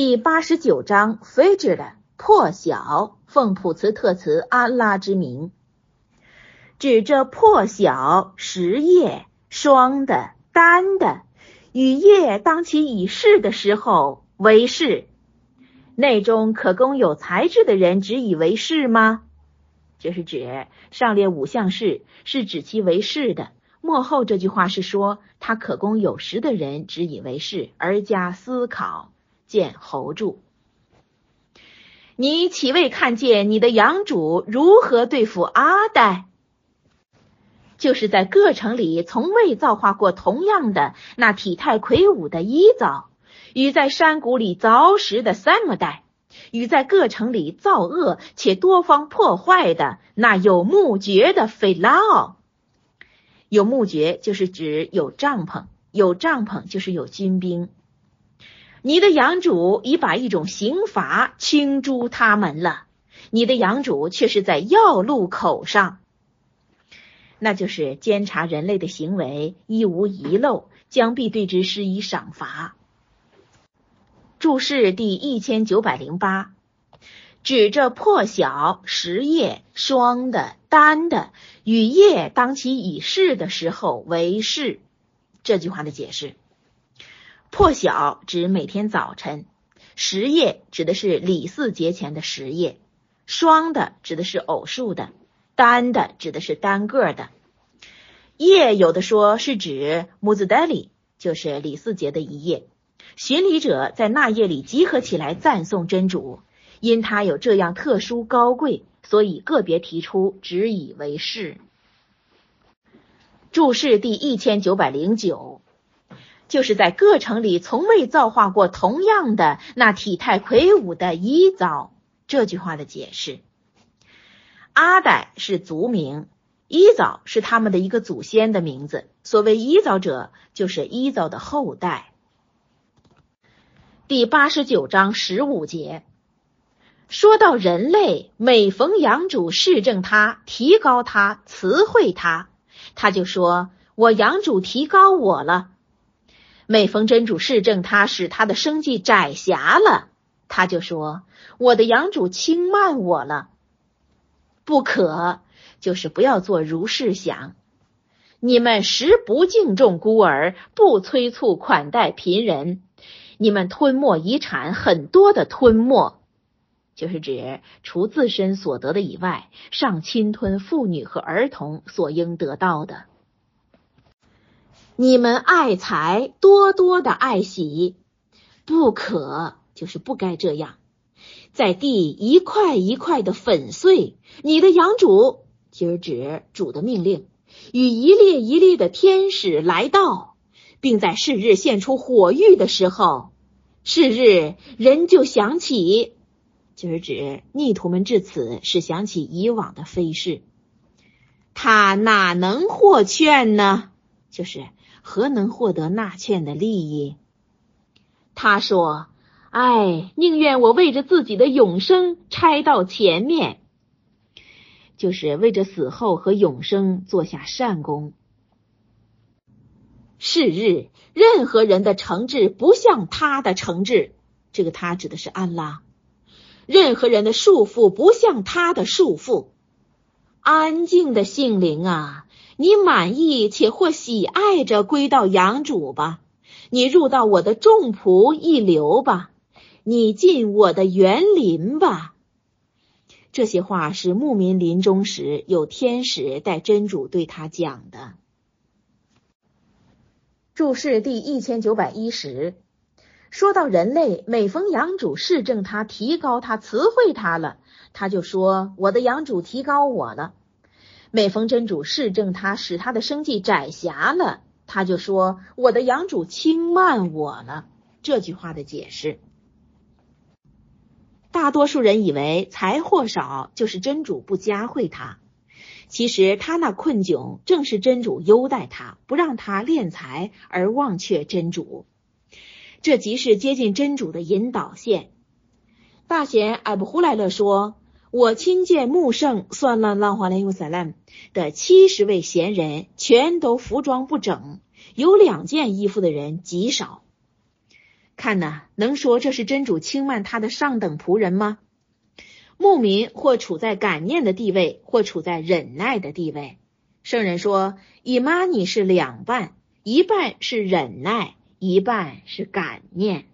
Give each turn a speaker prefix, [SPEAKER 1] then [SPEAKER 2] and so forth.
[SPEAKER 1] 第八十九章 Fajr 的破晓，奉普慈特慈安拉之名，指这破晓时夜霜的单的雨夜当其已逝的时候为是。内中可供有才智的人只以为是吗？这是指上列五项事是指其为是的。末后这句话是说他可供有识的人只以为是而加思考。见侯注，你岂未看见你的养主如何对付阿呆？就是在各城里从未造化过同样的那体态魁梧的伊枣，与在山谷里凿石的三摩代，与在各城里造恶且多方破坏的那有木绝的菲拉奥。有木绝就是指有帐篷，有帐篷就是有军兵。你的养主已把一种刑罚倾诛他们了，你的养主却是在要路口上，那就是监察人类的行为一无遗漏，将必对之施以赏罚。注释第一千九百零八，指着破晓时夜霜的单的雨夜当其已逝的时候为是，这句话的解释。破晓指每天早晨，十夜指的是李四节前的十夜，双的指的是偶数的，单的指的是单个的。夜有的说是指穆兹德里，就是李四节的一夜。巡礼者在那夜里集合起来赞颂真主，因他有这样特殊高贵，所以个别提出只以为是。注释第一千九百零九。就是在各城里从未造化过同样的那体态魁梧的伊枣，这句话的解释。阿代是族名，伊枣是他们的一个祖先的名字。所谓伊枣者，就是伊枣的后代。第八十九章十五节说到人类每逢养主示正他、提高他、词汇他，他就说：“我养主提高我了。”每逢真主示正他，使他的生计窄狭了，他就说：“我的养主轻慢我了。”不可，就是不要做如是想。你们实不敬重孤儿，不催促款待贫人，你们吞没遗产很多的吞没，就是指除自身所得的以外，尚侵吞妇女和儿童所应得到的。你们爱财，多多的爱喜，不可，就是不该这样，在地一块一块的粉碎。你的养主，今儿指主的命令，与一列一列的天使来到，并在是日现出火狱的时候，是日人就想起，今儿指逆徒们至此是想起以往的非事，他哪能获劝呢？就是。何能获得纳妾的利益？他说：“哎，宁愿我为着自己的永生拆到前面，就是为着死后和永生做下善功。是日，任何人的惩治不像他的惩治，这个他指的是安拉；任何人的束缚不像他的束缚。安静的性灵啊！”你满意且或喜爱着归到养主吧，你入到我的众仆一流吧，你进我的园林吧。这些话是牧民临终时有天使带真主对他讲的。注释第一千九百一十，说到人类每逢养主示正他、提高他、词汇他了，他就说：“我的养主提高我了。”每逢真主示正他，使他的生计窄狭了，他就说：“我的养主轻慢我了。”这句话的解释，大多数人以为财货少就是真主不加惠他，其实他那困窘正是真主优待他，不让他敛财而忘却真主。这即是接近真主的引导线。大贤艾布胡莱勒说。我亲见穆圣算了浪花莱乌萨兰的七十位贤人，全都服装不整，有两件衣服的人极少。看呐，能说这是真主轻慢他的上等仆人吗？牧民或处在感念的地位，或处在忍耐的地位。圣人说，以玛尼是两半，一半是忍耐，一半是感念。